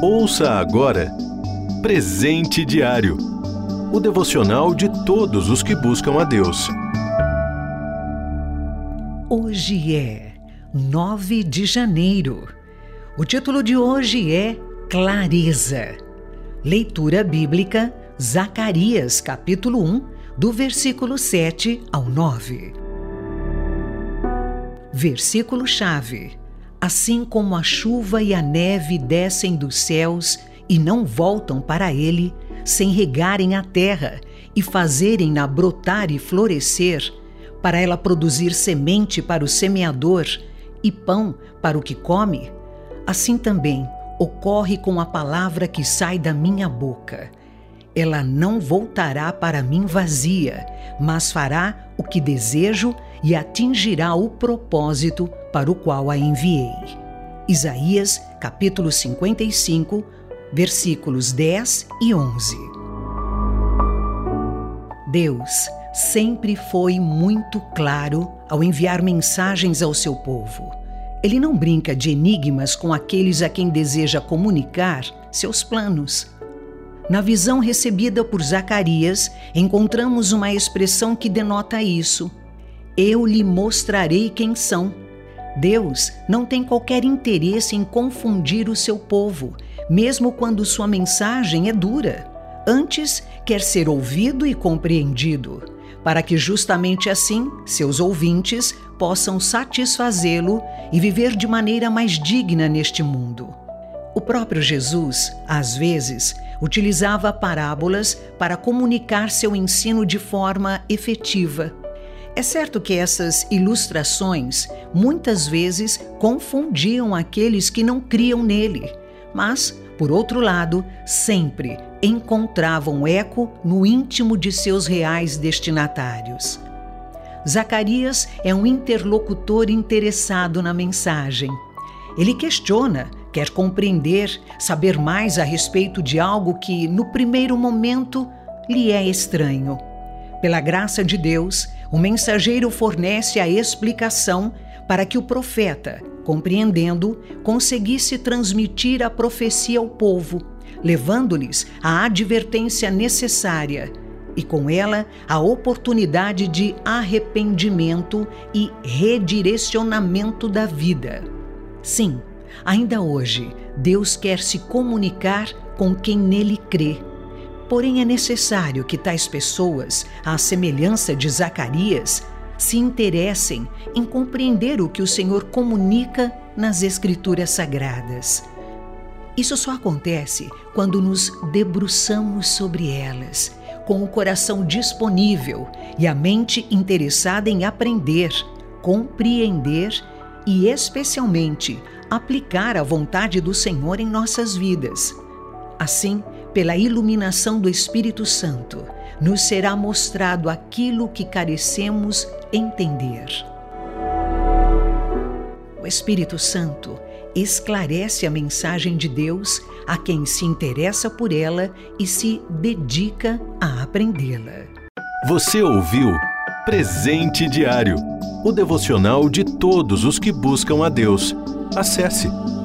Ouça agora Presente Diário o devocional de todos os que buscam a Deus. Hoje é 9 de janeiro. O título de hoje é Clareza. Leitura bíblica, Zacarias, capítulo 1, do versículo 7 ao 9. Versículo-chave: Assim como a chuva e a neve descem dos céus e não voltam para ele, sem regarem a terra e fazerem-na brotar e florescer, para ela produzir semente para o semeador e pão para o que come, assim também ocorre com a palavra que sai da minha boca. Ela não voltará para mim vazia, mas fará o que desejo e atingirá o propósito para o qual a enviei. Isaías, capítulo 55, versículos 10 e 11. Deus sempre foi muito claro ao enviar mensagens ao seu povo. Ele não brinca de enigmas com aqueles a quem deseja comunicar seus planos. Na visão recebida por Zacarias, encontramos uma expressão que denota isso: Eu lhe mostrarei quem são. Deus não tem qualquer interesse em confundir o seu povo, mesmo quando sua mensagem é dura. Antes, quer ser ouvido e compreendido, para que justamente assim seus ouvintes possam satisfazê-lo e viver de maneira mais digna neste mundo. O próprio Jesus, às vezes, utilizava parábolas para comunicar seu ensino de forma efetiva. É certo que essas ilustrações muitas vezes confundiam aqueles que não criam nele, mas, por outro lado, sempre encontravam eco no íntimo de seus reais destinatários. Zacarias é um interlocutor interessado na mensagem. Ele questiona, quer compreender, saber mais a respeito de algo que, no primeiro momento, lhe é estranho. Pela graça de Deus, o mensageiro fornece a explicação para que o profeta, compreendendo, conseguisse transmitir a profecia ao povo, levando-lhes a advertência necessária e, com ela, a oportunidade de arrependimento e redirecionamento da vida. Sim, ainda hoje, Deus quer se comunicar com quem nele crê Porém, é necessário que tais pessoas, à semelhança de Zacarias, se interessem em compreender o que o Senhor comunica nas Escrituras Sagradas. Isso só acontece quando nos debruçamos sobre elas, com o coração disponível e a mente interessada em aprender, compreender e, especialmente, aplicar a vontade do Senhor em nossas vidas. Assim, pela iluminação do Espírito Santo, nos será mostrado aquilo que carecemos entender. O Espírito Santo esclarece a mensagem de Deus a quem se interessa por ela e se dedica a aprendê-la. Você ouviu Presente Diário o devocional de todos os que buscam a Deus. Acesse